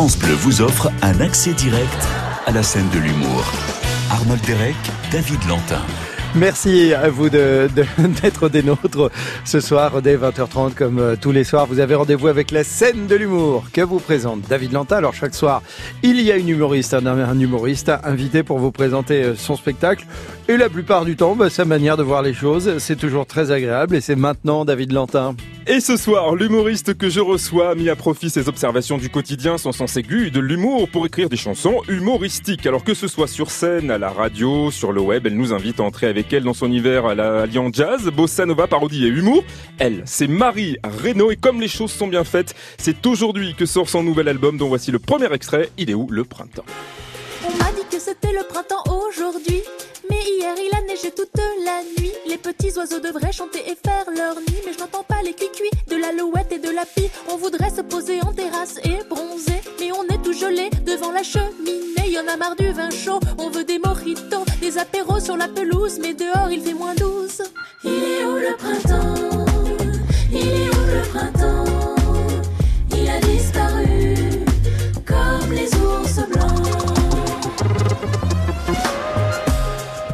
France Bleu vous offre un accès direct à la scène de l'humour. Arnold Derek, David Lantin. Merci à vous d'être de, des nôtres ce soir dès 20h30 comme euh, tous les soirs. Vous avez rendez-vous avec la scène de l'humour que vous présente David Lanta. Alors chaque soir, il y a une humoriste, un, un humoriste invité pour vous présenter euh, son spectacle. Et la plupart du temps, bah, sa manière de voir les choses, c'est toujours très agréable. Et c'est maintenant David Lantin. Et ce soir, l'humoriste que je reçois a mis à profit ses observations du quotidien, son sens aigu de l'humour pour écrire des chansons humoristiques. Alors que ce soit sur scène, à la radio, sur le web, elle nous invite à entrer avec elle dans son univers à l'Alliance Jazz, Bossa Nova, parodie et humour. Elle, c'est Marie Reynaud et comme les choses sont bien faites, c'est aujourd'hui que sort son nouvel album dont voici le premier extrait. Il est où le printemps? M'a dit que c'était le printemps aujourd'hui. Mais hier il a neigé toute la nuit. Les petits oiseaux devraient chanter et faire leur nid. Mais je n'entends pas les cuicuis de l'alouette et de la pie. On voudrait se poser en terrasse et bronzer. Mais on est tout gelé devant la cheminée. Y a marre du vin chaud. On veut des mojitos, des apéros sur la pelouse. Mais dehors il fait moins douze. Il est où le printemps? Il est où le printemps? Il a disparu comme les ours blancs.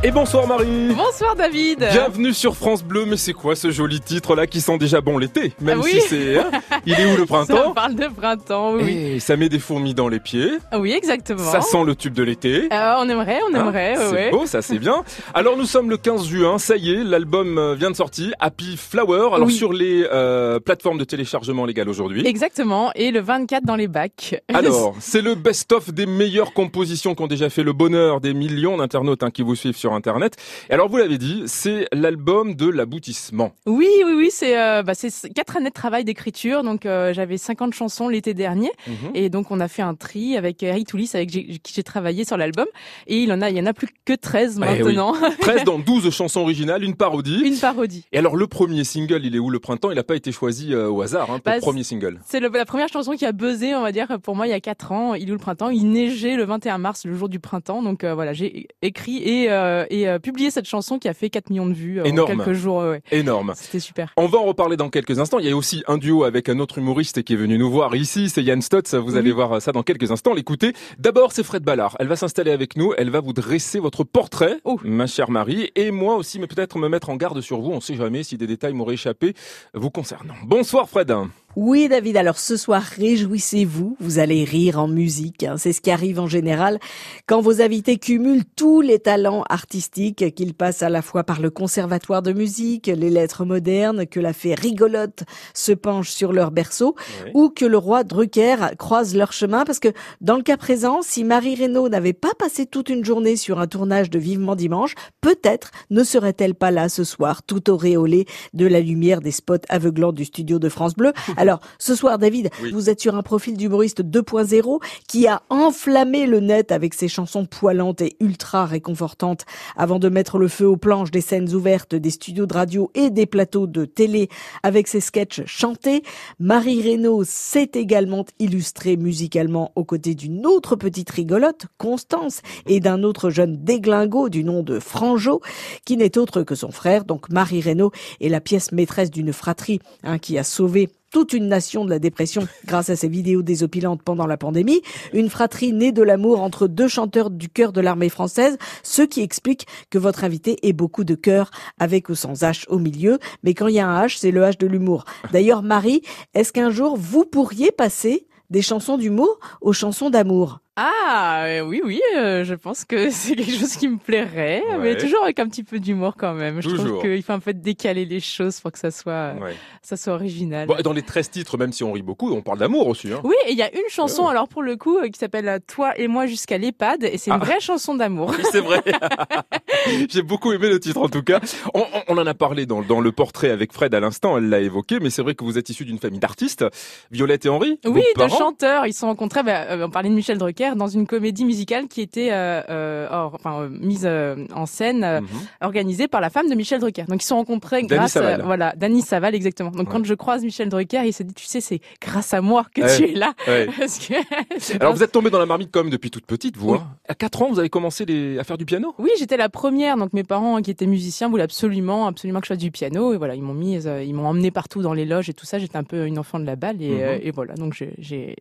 Et bonsoir Marie Bonsoir David Bienvenue sur France Bleu, mais c'est quoi ce joli titre là qui sent déjà bon l'été Même Ah oui. si c'est... hein, il est où le Ça printemps parle de printemps, oui. Et ça met des fourmis dans les pieds, Oui, exactement. ça sent le tube de l'été. Euh, on aimerait, on Hein, aimerait, ouais, c'est beau, ça c'est bien. Alors nous sommes le 15 juin, ça y est, l'album euh, vient de sortir, Happy Flower. Alors Oui. sur les euh, plateformes de téléchargement légal aujourd'hui. Exactement, et le 24 dans les bacs. Alors, c'est le best-of des meilleures compositions qui ont déjà fait le bonheur des millions d'internautes hein, qui vous suivent sur Internet. Et alors, vous l'avez dit, c'est l'album de l'aboutissement. Oui, oui, oui, c'est euh, bah, quatre années de travail d'écriture. Donc euh, j'avais 50 chansons l'été dernier, Mhm. et donc on a fait un tri avec Eric Toulis, avec qui j'ai travaillé sur l'album. Et il en a, il y en a plus que 13 Eh oui. maintenant. 13 dans 12 chansons originales, une parodie. Une parodie. Et alors, le premier single, il est où? Le printemps Il n'a pas été choisi euh, au hasard hein, pour Bah, le premier single. C'est le- la première chanson qui a buzzé, on va dire, pour moi il y a 4 ans. Il est où le printemps? Il neigeait le 21 mars, le jour du printemps. Donc voilà, j'ai écrit et, et euh, publié cette chanson qui a fait 4 millions de vues euh, Énorme. en quelques jours. ouais. Énorme. C'était super. On va en reparler dans quelques instants. Il y a aussi un duo avec un autre humoriste qui est venu nous voir ici, c'est Yann Stotz. Vous Oui. allez voir ça dans quelques instants. L'écouter. D'abord, c'est Fred Ballard. Elle va s'installer avec nous. Elle va vous dresser votre portrait, Oh. ma chère Marie, et moi aussi, mais peut-être me mettre en garde sur vous. On sait jamais si des détails m'auraient échappé vous concernant. Bonsoir Fred. Oui, David, alors ce soir, réjouissez-vous, vous allez rire en musique. hein. C'est ce qui arrive en général quand vos invités cumulent tous les talents artistiques, qu'ils passent à la fois par le conservatoire de musique, les lettres modernes, que la fée rigolote se penche sur leur berceau, Oui. ou que le roi Drucker croise leur chemin. Parce que dans le cas présent, si Marie Reynaud n'avait pas passé toute une journée sur un tournage de Vivement Dimanche, peut-être ne serait-elle pas là ce soir, tout auréolée de la lumière des spots aveuglants du studio de France Bleu. Alors, ce soir, David, Oui. vous êtes sur un profil d'humoriste 2.0 qui a enflammé le net avec ses chansons poilantes et ultra réconfortantes avant de mettre le feu aux planches des scènes ouvertes, des studios de radio et des plateaux de télé avec ses sketchs chantés. Marie Reynaud s'est également illustrée musicalement aux côtés d'une autre petite rigolote, Constance, et d'un autre jeune déglingo du nom de Franjo, qui n'est autre que son frère. Donc Marie Reynaud est la pièce maîtresse d'une fratrie hein, qui a sauvé toute une nation de la dépression grâce à ses vidéos désopilantes pendant la pandémie. Une fratrie née de l'amour entre deux chanteurs du chœur de l'armée française, ce qui explique que votre invité ait beaucoup de cœur avec ou sans H au milieu. Mais quand il y a un H, c'est le H de l'humour. D'ailleurs, Marie, est-ce qu'un jour vous pourriez passer des chansons d'humour aux chansons d'amour? Ah euh, oui, oui, euh, je pense que c'est quelque chose qui me plairait, Ouais. mais toujours avec un petit peu d'humour quand même. Je trouve qu'il faut un peu décaler les choses pour que ça soit, Ouais. ça soit original. Bon, dans les 13 titres, même si on rit beaucoup, on parle d'amour aussi. Hein. Oui, et il y a une chanson, Ouais. alors pour le coup, euh, qui s'appelle Toi et moi jusqu'à l'EHPAD, et c'est une Ah. vraie chanson d'amour. Oui, c'est vrai. J'ai beaucoup aimé le titre en tout cas. On, on- on en a parlé dans, dans le portrait avec Fred à l'instant, elle l'a évoqué, mais c'est vrai que vous êtes issu d'une famille d'artistes. Violette et Henri Oui, de chanteurs, ils se sont rencontrés, bah, on parlait de Michel Drucker, Drucker dans une comédie musicale qui était euh, euh, or- enfin, euh, mise en scène, Mhm. organisée par la femme de Michel Drucker. Donc ils se sont rencontrés grâce, Saval. voilà, Dany Saval exactement. Donc Ouais. quand je croise Michel Drucker, il se dit, tu sais, c'est grâce à moi que Ouais. tu es là. Ouais. Parce que c'est Alors vous êtes tombé dans la marmite comme depuis toute petite, vous. Oui. hein à 4 ans, vous avez commencé les... à faire du piano? Oui, j'étais la première. Donc mes parents, qui étaient musiciens, voulaient absolument, absolument que je fasse du piano. Et voilà, ils m'ont mis, ils m'ont emmené partout dans les loges et tout ça. J'étais un peu une enfant de la balle et, Mhm. et voilà. Donc j'ai- j'ai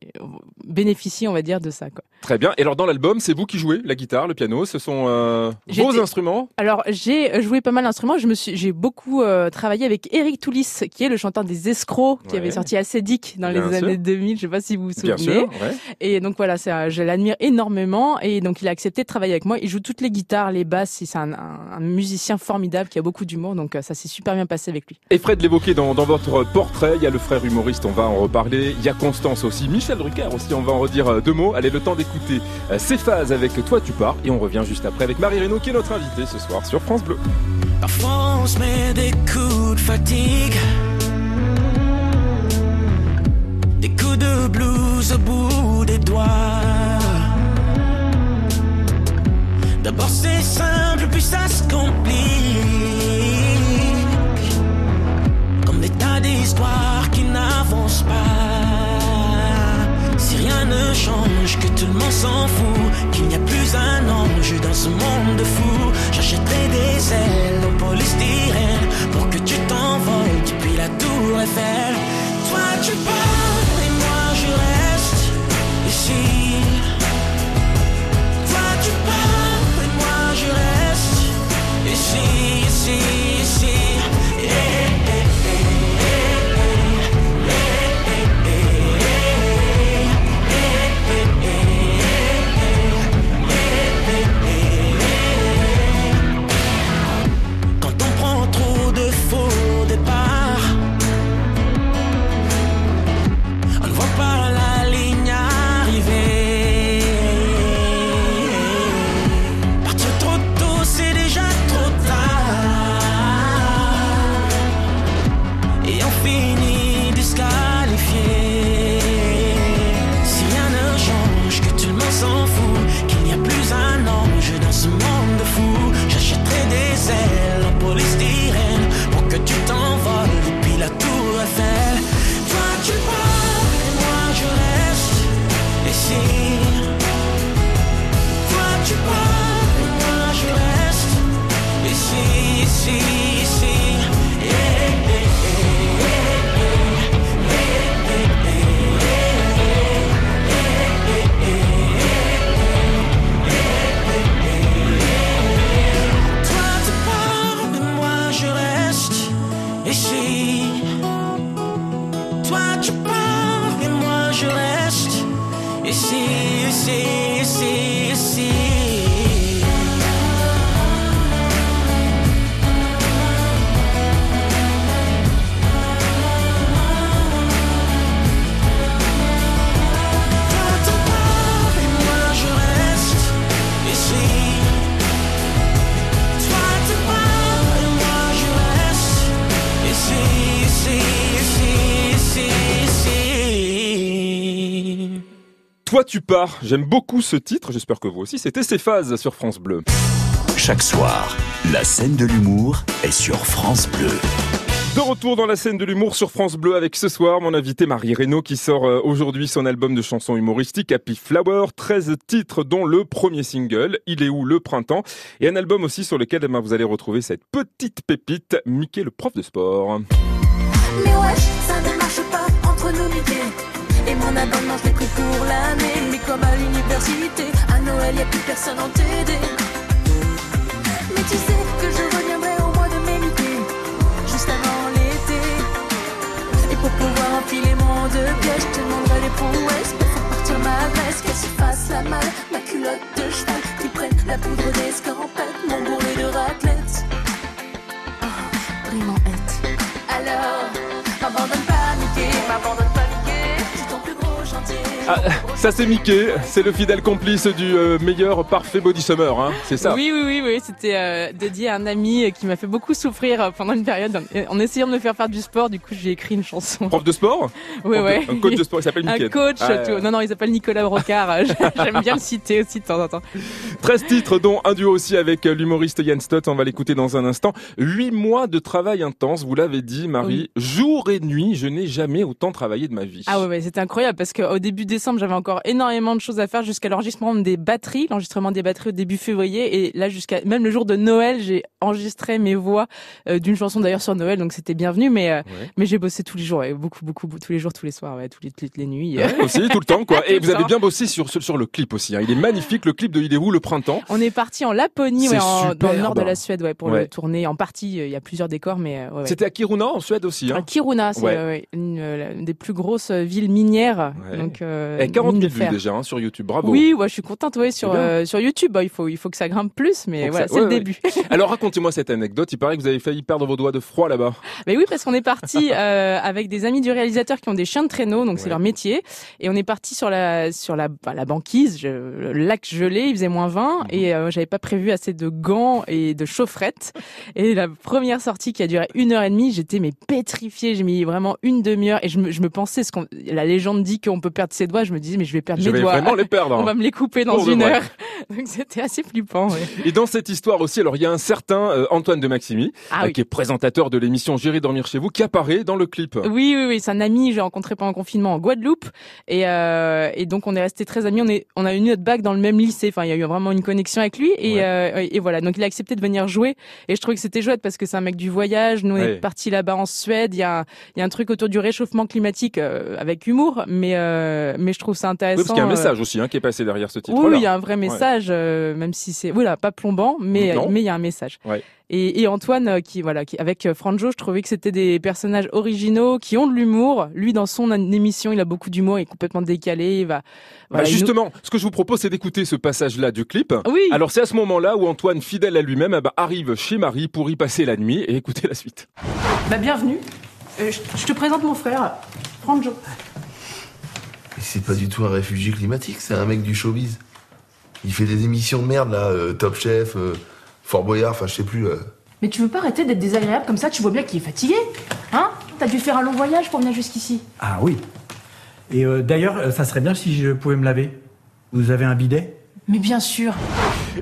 bénéficié, on va dire, de ça. Quoi. Très bien. Et alors dans l'album, c'est vous qui jouez la guitare, le piano, ce sont euh, vos instruments Alors j'ai joué pas mal d'instruments. Je me suis, j'ai beaucoup euh, travaillé avec Eric Toulis, qui est le chanteur des Escrocs, qui Ouais. avait sorti Acédique dans Bien les sûr. années 2000. Je sais pas si vous vous souvenez. Bien sûr. ouais. Et donc voilà, un- je l'admire énormément. Et donc il a accepté de travailler avec moi. Il joue toutes les guitares, les basses. C'est un, un- un musicien formidable qui a beaucoup d'humour. Donc euh, ça s'est super bien passé avec lui. Et Fred l'évoquait dans, dans votre portrait, il y a le frère humoriste, on va en reparler. Il y a Constance aussi, Michel Drucker aussi, on va en redire euh, deux mots. Allez, le temps d'écouter euh, ces phases avec Toi tu pars. Et on revient juste après avec Marie Reynaud qui est notre invitée ce soir sur France Bleu. Parfois on se met des coups de fatigue Des coups de blues au bout des doigts D'abord c'est simple puis ça se complique Comme des tas d'histoires qui n'avancent pas Rien ne change, que tout le monde s'en fout Qu'il n'y a plus un ange dans ce monde de fous J'achèterai des ailes en polystyrène Pour que tu t'envoles depuis la tour Eiffel. Toi tu pars ange dans ce tu pars. J'aime beaucoup ce titre, j'espère que vous aussi. C'était ces phases sur France Bleu. Chaque soir, la scène de l'humour est sur France Bleu. De retour dans la scène de l'humour sur France Bleu avec ce soir mon invité Marie Reynaud qui sort euh, aujourd'hui son album de chansons humoristiques Happy Flower, 13 titres dont le premier single Il est où le printemps? Et un album aussi sur lequel eh ben, vous allez retrouver cette petite pépite Mickey le prof de sport. Mais wesh, ça ne marche pas entre nous Mickey Et mon abonnement je l'ai pris pour l'année. Mais comme à l'université, à Noël y a plus personne en TD Mais tu sais que je reviendrai au mois de mai Juste avant l'été. Et pour pouvoir enfiler mon deux pièces Je te demanderai les prouesses. Pour partir ma veste Qu'elle se fasse la malle, ma culotte de cheval Qui prenne la poudre d'escampette. Mon bourré de raclette. Ah, Brimant-Hête Alors, m'abandonne pas Mickey, m'abandonne Ah, ça c'est Mickey, c'est le fidèle complice du euh, meilleur parfait body summer, hein, c'est ça Oui, oui, oui, oui. C'était euh, dédié à un ami qui m'a fait beaucoup souffrir euh, pendant une période en, en essayant de me faire faire du sport. Du coup, j'ai écrit une chanson. Prof de sport Oui, ouais. Un coach de sport, il s'appelle Mickey. Un coach, Ah, tout. Non, non, il s'appelle Nicolas Brocard. Euh, J'aime bien le citer aussi de temps en temps. 13 titres, dont un duo aussi avec euh, l'humoriste Yann Stott. On va l'écouter dans un instant. 8 mois de travail intense, vous l'avez dit, Marie. Jour et nuit, je n'ai jamais autant travaillé de ma vie. Ah ouais, ouais c'était incroyable parce qu'au début décembre, j'avais encore énormément de choses à faire jusqu'à l'enregistrement des batteries, l'enregistrement des batteries au début février. Et là, jusqu'à même le jour de Noël, j'ai enregistré mes voix euh, d'une chanson d'ailleurs sur Noël, donc c'était bienvenu. Mais euh, Ouais. mais j'ai bossé tous les jours, beaucoup, beaucoup, tous les jours, tous les soirs, ouais, tous les, toutes les nuits. Ouais, aussi, tout le temps, quoi. Et vous avez bien bossé sur, sur, le clip aussi. hein. Il est magnifique, le clip de Il est où, le printemps. On est parti en Laponie, en- dans le nord de la Suède, ouais, pour le tourner. En partie, euh, il y a plusieurs décors, mais euh. C'était à Kiruna, en Suède aussi. À Hein. Kiruna, c'est euh, une, euh, une des plus grosses euh, villes minières. Donc, euh, Et 40 mine 000 de vues déjà hein, sur YouTube, bravo. Oui, ouais, je suis contente, ouais, sur euh, sur YouTube. Bah, il faut il faut que ça grimpe plus, mais voilà, ça- c'est ouais, le ouais. début. Alors racontez-moi cette anecdote. Il paraît que vous avez failli perdre vos doigts de froid là-bas. mais oui, parce qu'on est parti euh, avec des amis du réalisateur qui ont des chiens de traîneau, donc c'est leur métier, et on est parti sur la sur la bah, la banquise, je- le lac gelé, il faisait moins 20, Mhm. et euh, j'avais pas prévu assez de gants et de chaufferettes. Et la première sortie qui a duré une heure et demie, j'étais mais pétrifiée. J'ai mis vraiment une demi-heure, et je me je me pensais ce qu'on la légende dit qu'on peut perdre ses doigts. Je me disais mais je vais perdre Je mes vais doigts. vraiment les perdre. On va me les couper dans Pour une heure. Donc c'était assez flippant. ouais. Et dans cette histoire aussi, alors il y a un certain euh, Antoine de Maximi, Ah euh, oui. qui est présentateur de l'émission J'irai dormir chez vous, qui apparaît dans le clip. Oui, oui, oui, c'est un ami que j'ai rencontré pendant le confinement en Guadeloupe, et, euh, et donc on est restés très amis. On est, on a eu notre bac dans le même lycée. Enfin, il y a eu vraiment une connexion avec lui, et, Ouais. et voilà. Donc il a accepté de venir jouer, et je trouvais que c'était chouette parce que c'est un mec du voyage. Nous on Ouais. est partis là-bas en Suède. Il y a, un- il y a un truc autour du réchauffement climatique avec humour, mais euh, mais je trouve ça Oui, intéressant. parce qu'il y a un euh, message aussi hein, qui est passé derrière ce titre. Oui, oui, il y a un vrai message, euh, même si c'est, voilà, pas plombant, mais Non. mais il y a un message. Ouais. Et, et Antoine, euh, qui voilà, qui avec euh, Franjo, je trouvais que c'était des personnages originaux qui ont de l'humour. Lui, dans son émission, il a beaucoup d'humour, il est complètement décalé. Il va, Bah, voilà, il nous- justement, ce que je vous propose, c'est d'écouter ce passage-là du clip. Oui. Alors c'est à ce moment-là où Antoine, fidèle à lui-même, eh ben, arrive chez Marie pour y passer la nuit et écouter la suite. Bah, bienvenue. Euh, je te présente mon frère, Franjo. C'est pas du tout un réfugié climatique, c'est un mec du showbiz. Il fait des émissions de merde là, euh, Top Chef, euh, Fort Boyard, enfin je sais plus. euh. Mais tu veux pas arrêter d'être désagréable comme ça Tu vois bien qu'il est fatigué Hein? T'as dû faire un long voyage pour venir jusqu'ici. Ah oui. Et euh, d'ailleurs, euh, ça serait bien si je pouvais me laver. Vous avez un bidet? Mais bien sûr.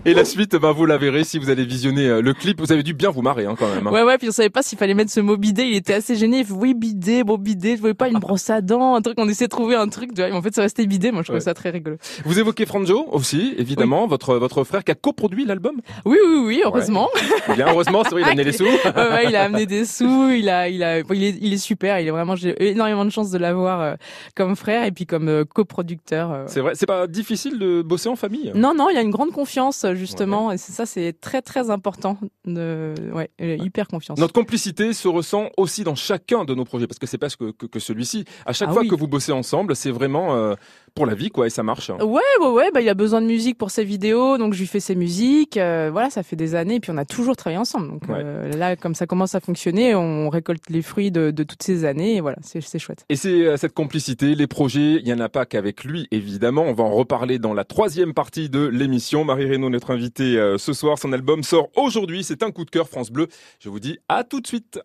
Et la suite, ben, vous la verrez si vous allez visionner euh, le clip. Vous avez dû bien vous marrer hein, quand même. hein. Ouais, ouais, puis on savait pas s'il fallait mettre ce mot bidet. Il était assez gêné. Il fait, oui, bidet, bon, bidet. Je voulais pas une brosse à dents, un truc. On essayait de trouver un truc. Mais en fait, ça restait bidet. Moi, je trouvais Ouais. ça très rigolo. Vous évoquez Franjo aussi, évidemment, votre votre frère qui a coproduit l'album. Oui, oui, oui, heureusement. Bien heureusement, c'est vrai, il a amené les sous. ouais, ouais, il a amené des sous, il a, il a, il est, il est super. Il est vraiment, j'ai énormément de chance de l'avoir euh, comme frère et puis comme euh, coproducteur. euh. C'est vrai, c'est pas difficile de bosser en famille. Non, non, il y a une grande confiance justement, et c'est ça, c'est très très important. De, ouais, hyper confiance. Notre complicité se ressent aussi dans chacun de nos projets, parce que c'est pas que, que, que celui-ci. À chaque Ah fois oui. que vous bossez ensemble, c'est vraiment euh, pour la vie, quoi, et ça marche. Ouais, ouais, ouais, bah, il a besoin de musique pour ses vidéos, donc je lui fais ses musiques. euh, voilà, ça fait des années, et puis on a toujours travaillé ensemble. Donc Ouais. euh, là, comme ça commence à fonctionner, on récolte les fruits de, de toutes ces années, et voilà, c'est chouette. Et c'est euh, cette complicité, les projets, il n'y en a pas qu'avec lui, évidemment. On va en reparler dans la troisième partie de l'émission. Marie Reynaud, notre invitée ce soir, son album sort aujourd'hui. C'est un coup de cœur France Bleu. Je vous dis à tout de suite.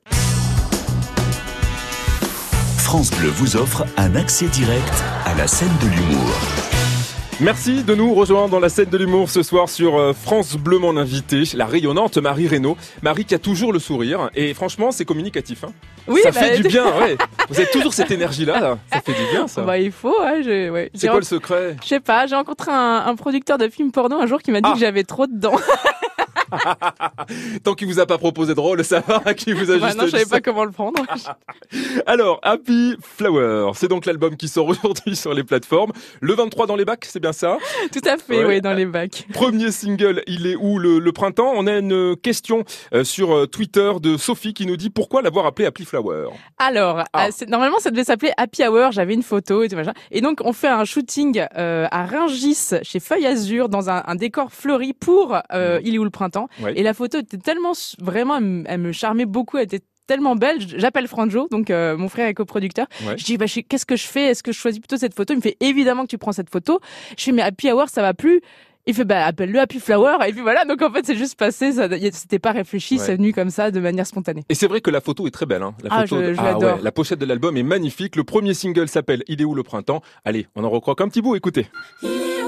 France Bleu vous offre un accès direct à la scène de l'humour. Merci de nous rejoindre dans la scène de l'humour ce soir sur euh, France Bleu, mon invité, la rayonnante Marie Reynaud. Marie qui a toujours le sourire. Et franchement, c'est communicatif. Hein. Oui, ça bah, fait du bien, ouais. Vous avez toujours cette énergie-là. là. Ça fait du bien, ça. Bah, il faut, ouais, je, ouais. c'est quoi le secret? Je sais pas, j'ai rencontré un, un producteur de films porno un jour qui m'a dit Ah. que j'avais trop de dents. Tant qu'il vous a pas proposé de rôle, ça va, qui vous a Bah juste non, je savais pas comment le prendre. Alors, Happy Flower, c'est donc l'album qui sort aujourd'hui sur les plateformes. Le 23 dans les bacs, c'est bien ça? Tout à fait, Ouais. oui, dans les bacs. Premier single, il est où le, le printemps? On a une question euh, sur euh, Twitter de Sophie qui nous dit pourquoi l'avoir appelé Happy Flower? Alors, Ah. euh, normalement, ça devait s'appeler Happy Hour. J'avais une photo et tout machin. Et donc, on fait un shooting euh, à Rungis, chez Feuille Azur, dans un, un décor fleuri pour euh, Il est où le printemps? Ouais. Et la photo était tellement, vraiment, elle, me- elle me charmait beaucoup. Elle était tellement belle. J'appelle Franjo, donc euh, mon frère est coproducteur. Ouais. Je dis bah, qu'est-ce que je fais? Est-ce que je choisis plutôt cette photo? Il me fait évidemment que tu prends cette photo. Je fais mais Happy Hour ça va plus. Il fait bah appelle-le Happy Flower et puis voilà donc en fait c'est juste passé c'était pas réfléchi Ouais. c'est venu comme ça de manière spontanée. Et c'est vrai que la photo est très belle. Hein. La Ah, photo je- je ah ouais, la pochette de l'album est magnifique. Le premier single s'appelle Il est où le printemps Allez, on en recroque un petit bout, écoutez. Il est où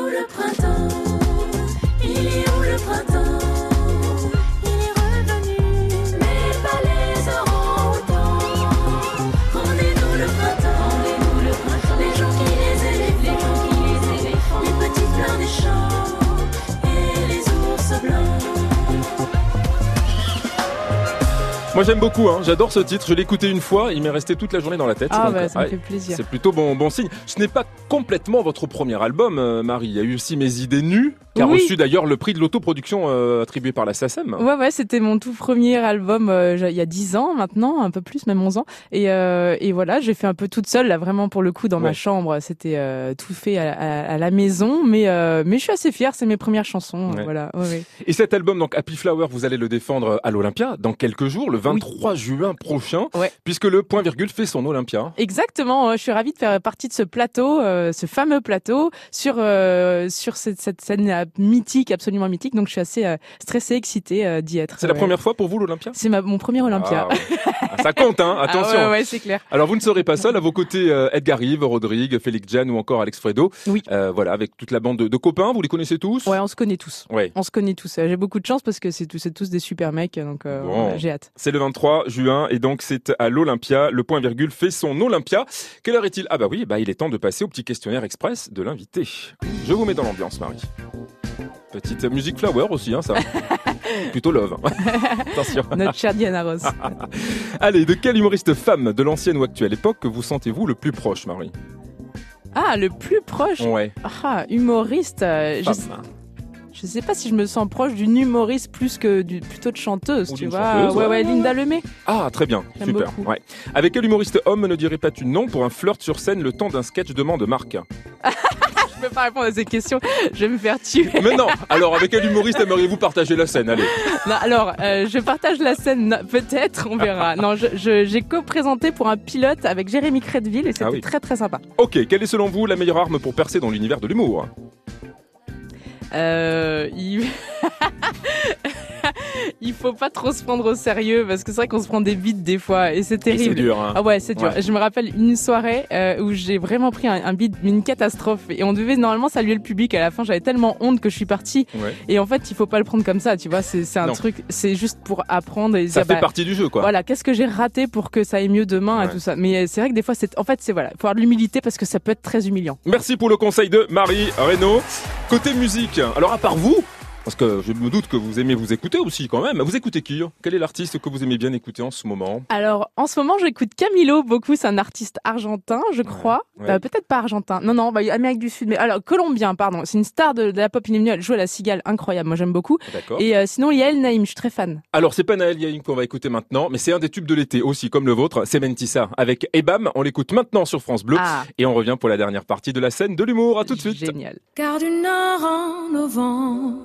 Moi j'aime beaucoup, hein. j'adore ce titre. Je l'ai écouté une fois, il m'est resté toute la journée dans la tête. Ah Donc, bah ça me fait plaisir. C'est plutôt bon, bon signe. Ce n'est pas complètement votre premier album, euh, Marie. Il y a eu aussi Mes idées nues, qui a Oui. reçu d'ailleurs le prix de l'autoproduction euh, attribué par la SACEM. Ouais, ouais, c'était mon tout premier album euh, il y a 10 ans maintenant, un peu plus, même 11 ans. Et, euh, et voilà, j'ai fait un peu toute seule, là, vraiment pour le coup, dans ma chambre. C'était tout fait à, à- à la maison, mais, mais je suis assez fière, c'est mes premières chansons. Ouais. Voilà, ouais, ouais. Et cet album, donc Happy Flower, vous allez le défendre à l'Olympia dans quelques jours, le 23 juin prochain, Ouais. puisque le point virgule fait son Olympia. Exactement, euh, je suis ravie de faire partie de ce plateau, euh, ce fameux plateau, sur, euh, sur cette, cette scène mythique, absolument mythique. Donc je suis assez euh, stressée, excitée d'y être. C'est la première fois pour vous l'Olympia? C'est mon premier Olympia. Ah, ouais. Ah, Ça compte, hein, attention. Ah ouais, ouais, c'est clair. Alors vous ne serez pas seul, à vos côtés Edgar Rive, Rodrigue, Félix Jan ou encore Alex Fredo. Oui. Voilà, avec toute la bande de, de copains, vous les connaissez tous? Ouais, on se connaît tous. Ouais. On se connaît tous. J'ai beaucoup de chance parce que c'est tous, des super mecs, donc Bon. j'ai hâte. C'est le 23 juin et donc c'est à l'Olympia. Le point virgule fait son Olympia. Quelle heure est-il? Ah bah oui, bah il est temps de passer au petit questionnaire express de l'invité. Je vous mets dans l'ambiance, Marie. Petite musique flower aussi, hein, ça. Plutôt love. hein. Attention. Notre chère Diana Rose. Allez, de quelle humoriste femme de l'ancienne ou actuelle époque vous sentez-vous le plus proche, Marie? Ah, le plus proche? Ouais. Ah, humoriste. euh, je. Je sais pas si je me sens proche d'une humoriste plus que du, plutôt de chanteuse, Ou tu vois. chanteuse, ouais, ouais. ouais, Linda Lemay. Ah, très bien, super. Ouais. Avec quel humoriste homme ne dirait pas tu non pour un flirt sur scène le temps d'un sketch demande Marc? Je peux pas répondre à ces questions. Je vais me faire tuer. Mais non Alors, avec quel humoriste aimeriez-vous partager la scène? Allez. Non, alors, euh, je partage la scène, peut-être, on verra. Non, j'ai co-présenté pour un pilote avec Jérémy Crédville et c'était Ah oui. très très sympa. Ok, quelle est selon vous la meilleure arme pour percer dans l'univers de l'humour? Euh, il... il faut pas trop se prendre au sérieux parce que c'est vrai qu'on se prend des bites des fois et c'est terrible. C'est dur, hein Ah ouais, c'est dur. Ouais. Je me rappelle une soirée euh, où j'ai vraiment pris un, un beat, une catastrophe et on devait normalement saluer le public. À la fin, j'avais tellement honte que je suis partie. Ouais. Et en fait, il faut pas le prendre comme ça, tu vois. C'est un Non. truc, c'est juste pour apprendre et Ça dire, fait bah, partie du jeu, quoi. voilà, qu'est-ce que j'ai raté pour que ça aille mieux demain et tout ça. Mais euh, c'est vrai que des fois, c'est, en fait, c'est voilà, faut avoir de l'humilité parce que ça peut être très humiliant. Merci pour le conseil de Marie Reynaud. Côté musique, alors à part vous, parce que je me doute que vous aimez vous écouter aussi quand même, vous écoutez qui Quel est l'artiste que vous aimez bien écouter en ce moment? Alors, en ce moment, j'écoute Camilo beaucoup. C'est un artiste argentin, je crois. ouais. Euh, peut-être pas argentin. Non, non, bah, Amérique du Sud. Mais alors, colombien, pardon. C'est une star de, de la pop. Il est venu elle joue à la cigale. Incroyable. Moi, j'aime beaucoup. D'accord. Et euh, sinon, il y a El Naïm. Je suis très fan. Alors c'est pas Naël Yaïm qu'on va écouter maintenant, mais c'est un des tubes de l'été aussi, comme le vôtre, c'est Mentissa. Avec Ebam, on l'écoute maintenant sur France Bleu. Ah. Et on revient pour la dernière partie de la scène de l'humour. À tout de suite. Génial. Car du nord en novembre,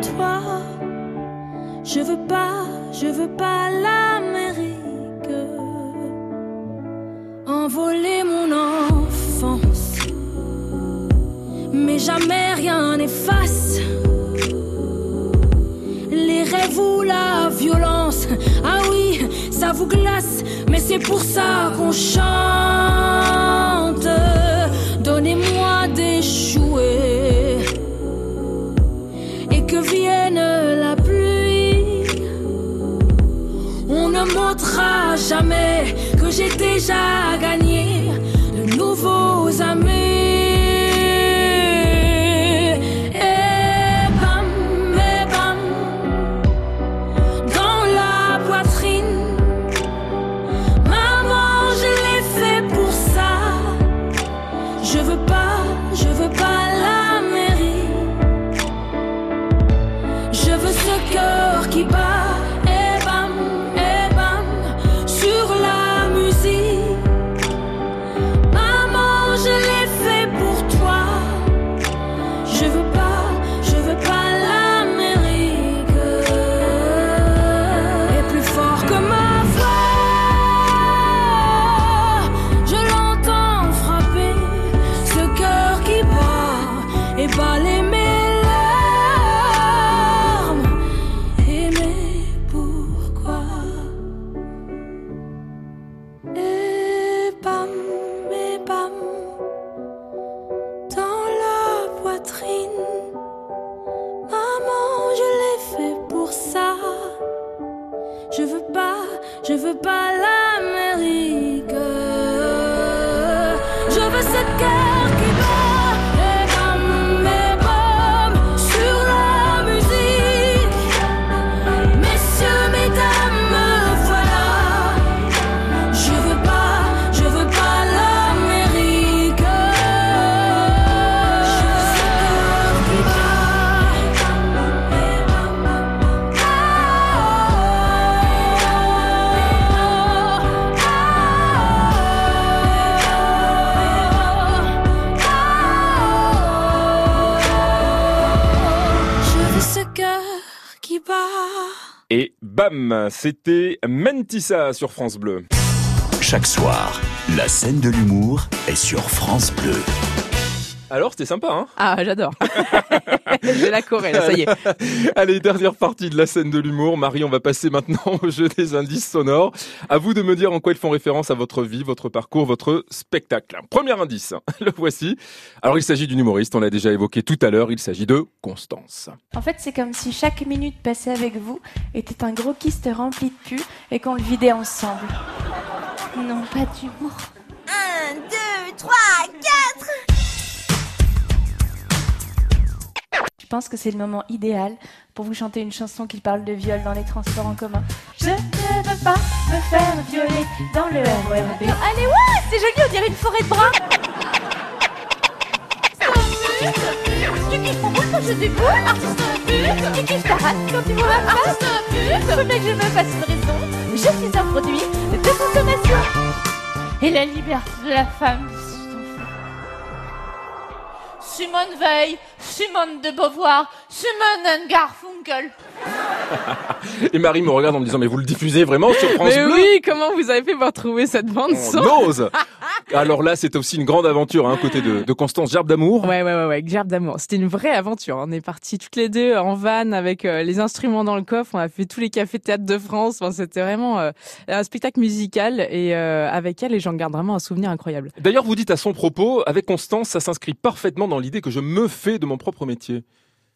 Toi. Je veux pas, je veux pas l'Amérique. Envoler mon enfance, mais jamais rien n'efface les rêves ou la violence. À ça vous glace, mais c'est pour ça qu'on chante. Montrera jamais que j'ai déjà gagné de nouveaux C'était Mentissa sur France Bleu. Chaque soir, la scène de l'humour est sur France Bleu. Alors, c'était sympa, hein Ah, j'adore. je vais la Corée, ça y est. Allez, dernière partie de la scène de l'humour. Marie, on va passer maintenant au jeu des indices sonores. À vous de me dire en quoi ils font référence à votre vie, votre parcours, votre spectacle. Premier indice, le voici. Alors, il s'agit d'une humoriste, on l'a déjà évoqué tout à l'heure, il s'agit de Constance. En fait, c'est comme si chaque minute passée avec vous était un gros kyste rempli de pu et qu'on le vidait ensemble. Non, pas d'humour. 1, 2, 3, pense que c'est le moment idéal pour vous chanter une chanson qui parle de viol dans les transports en commun. Je ne veux pas me faire violer dans le RERB. Allez, ouais, c'est joli, on dirait une forêt de bras. Tu kiffes mon boule quand je déboule Artiste pute Tu kiffes ta rate quand tu vois ma face Artiste bien que je me fasse une raison Je suis un produit de consommation Et la liberté de la femme Simone Veil, Simone de Beauvoir, Simone and Garfunkel. Et Marie me regarde en me disant, mais vous le diffusez vraiment sur France Mais Bleu oui, comment vous avez fait pour trouver cette bande son? On ose Alors là, c'était aussi une grande aventure, hein, côté de, de Constance Gerbe d'amour. Ouais, ouais, ouais, ouais, Gerbe d'amour. C'était une vraie aventure. On est partis toutes les deux en van avec euh, les instruments dans le coffre. On a fait tous les cafés théâtres de France. Enfin, c'était vraiment euh, un spectacle musical et euh, avec elle, et j'en garde vraiment un souvenir incroyable. D'ailleurs, vous dites à son propos, avec Constance, ça s'inscrit parfaitement dans l'idée que je me fais de mon propre métier.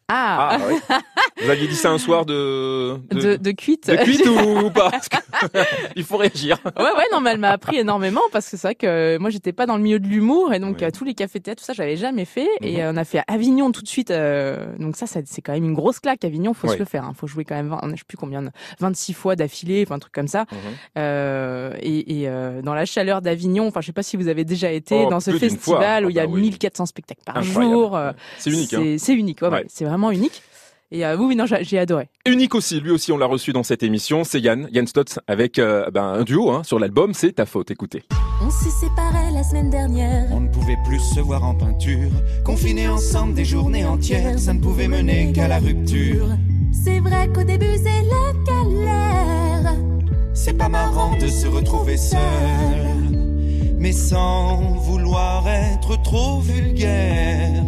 Ah, oui. Vous aviez dit ça un soir de... de, de cuite. de cuite ou, ou pas Parce que Il faut réagir. Ouais, ouais, non, mais elle m'a appris énormément parce que c'est vrai que moi, j'étais pas dans le milieu de l'humour et donc tous les cafés théâtres, tout ça, j'avais jamais fait. Et Mhm. on a fait Avignon tout de suite. euh, donc ça, ça c'est quand même une grosse claque. Avignon, faut se le faire. Hein, faut jouer quand même, 20, je sais plus combien, 26 fois d'affilée, enfin un truc comme ça. Mhm. Euh, et et euh, dans la chaleur d'Avignon, enfin je sais pas si vous avez déjà été Oh, dans ce festival fois. où il y a Ah bah oui. 1400 spectacles par Incroyable. jour. euh, C'est unique, hein. C'est unique, ouais, Ouais. c'est vraiment unique. Et euh, oui, oui, non, j'ai j'ai adoré. Unique aussi, lui aussi on l'a reçu dans cette émission, c'est Yann, Yann Stotz avec euh, ben, un duo hein, sur l'album, c'est ta faute, écoutez. On s'est séparés la semaine dernière. On ne pouvait plus se voir en peinture. Confinés ensemble des journées entières, ça ne pouvait mener qu'à la rupture. C'est vrai qu'au début c'est la galère. C'est pas marrant de se retrouver seul, mais sans vouloir être trop vulgaire.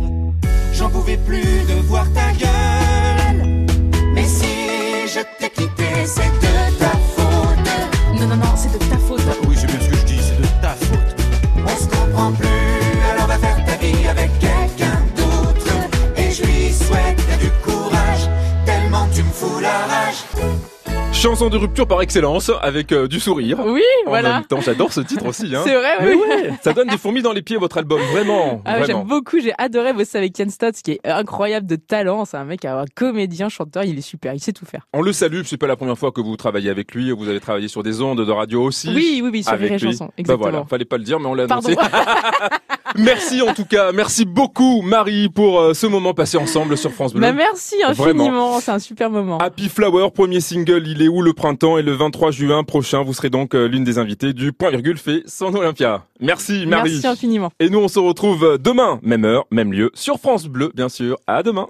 J'en pouvais plus de voir ta gueule. Mais si je t'ai quitté, c'est de Chanson de rupture par excellence, avec euh, du sourire. Oui, en voilà. même temps, j'adore ce titre aussi. Hein. C'est vrai, oui. ouais, ça donne des fourmis dans les pieds, votre album, vraiment. Ah, vraiment. j'aime beaucoup, j'ai adoré bosser avec Ken Stott, qui est incroyable de talent. C'est un mec, un comédien, chanteur, il est super, il sait tout faire. On le salue, c'est pas la première fois que vous travaillez avec lui, vous avez travaillé sur des ondes de radio aussi. Oui, oui, oui, sur avec Rire et lui. Chanson, Bah exactement. voilà, fallait pas le dire, mais on l'a annoncé. merci en tout cas, merci beaucoup Marie pour euh, ce moment passé ensemble sur France Bleu. Bah, merci infiniment, c'est un super moment. Happy Flower, premier single, il est où le printemps et le 23 juin prochain, vous serez donc euh, l'une des invitées du Point Virgule fait son Olympia. Merci Marie. Merci infiniment. Et nous on se retrouve demain, même heure, même lieu, sur France Bleu bien sûr. À demain.